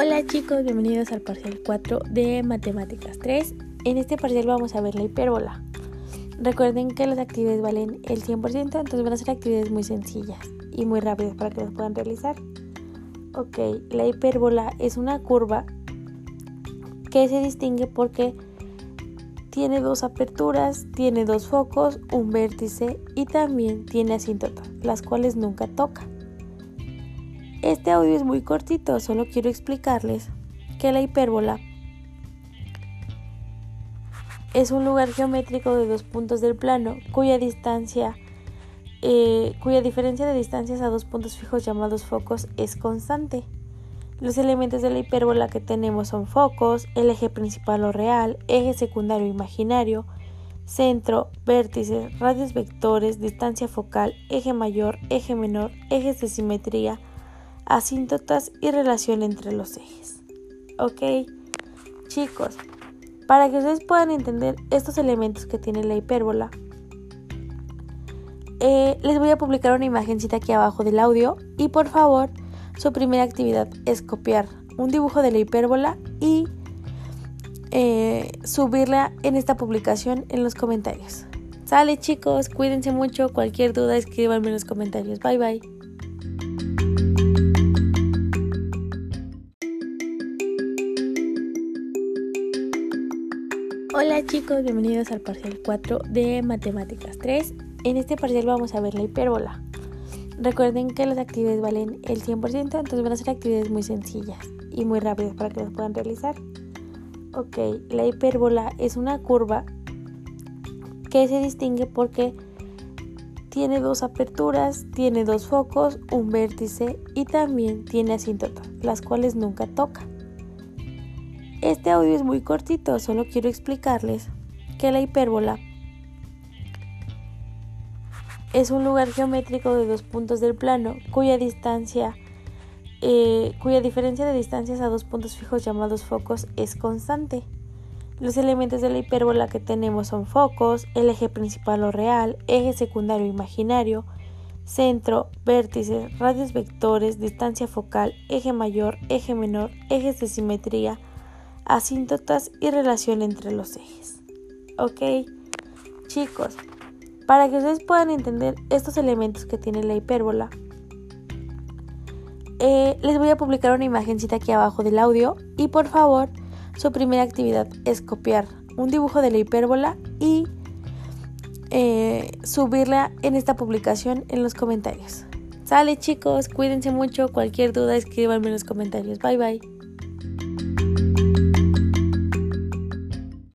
Hola chicos, bienvenidos al parcial 4 de Matemáticas 3. En este parcial vamos a ver la hipérbola. Recuerden que las actividades valen el 100%, entonces van a ser actividades muy sencillas y muy rápidas para que las puedan realizar. Ok, la hipérbola es una curva que se distingue porque tiene dos aperturas, tiene dos focos, un vértice y también tiene asíntotas, las cuales nunca toca. Este audio es muy cortito, solo quiero explicarles que la hipérbola es un lugar geométrico de dos puntos del plano cuya distancia eh, cuya diferencia de distancias a dos puntos fijos llamados focos es constante. Los elementos de la hipérbola que tenemos son focos, el eje principal o real, eje secundario imaginario, centro, vértices, radios vectores, distancia focal, eje mayor, eje menor, ejes de simetría, asíntotas y relación entre los ejes. ¿Ok? Chicos, para que ustedes puedan entender estos elementos que tiene la hipérbola, eh, les voy a publicar una imagencita aquí abajo del audio y por favor su primera actividad es copiar un dibujo de la hipérbola y eh, subirla en esta publicación en los comentarios. Sale chicos, cuídense mucho, cualquier duda escríbanme en los comentarios. Bye bye. Hola chicos, bienvenidos al parcial 4 de Matemáticas 3. En este parcial vamos a ver la hipérbola. Recuerden que las actividades valen el 100%, entonces van a ser actividades muy sencillas y muy rápidas para que las puedan realizar. Ok, la hipérbola es una curva que se distingue porque tiene dos aperturas, tiene dos focos, un vértice y también tiene asíntotas, las cuales nunca toca. Este audio es muy cortito, solo quiero explicarles que la hipérbola es un lugar geométrico de dos puntos del plano cuya distancia eh, cuya diferencia de distancias a dos puntos fijos llamados focos es constante. Los elementos de la hipérbola que tenemos son focos, el eje principal o real, eje secundario imaginario, centro, vértices, radios vectores, distancia focal, eje mayor, eje menor, ejes de simetría, asíntotas y relación entre los ejes. ¿Ok? Chicos, para que ustedes puedan entender estos elementos que tiene la hipérbola, eh, les voy a publicar una imagencita aquí abajo del audio y por favor su primera actividad es copiar un dibujo de la hipérbola y eh, subirla en esta publicación en los comentarios. Sale chicos, cuídense mucho, cualquier duda escríbanme en los comentarios. Bye bye.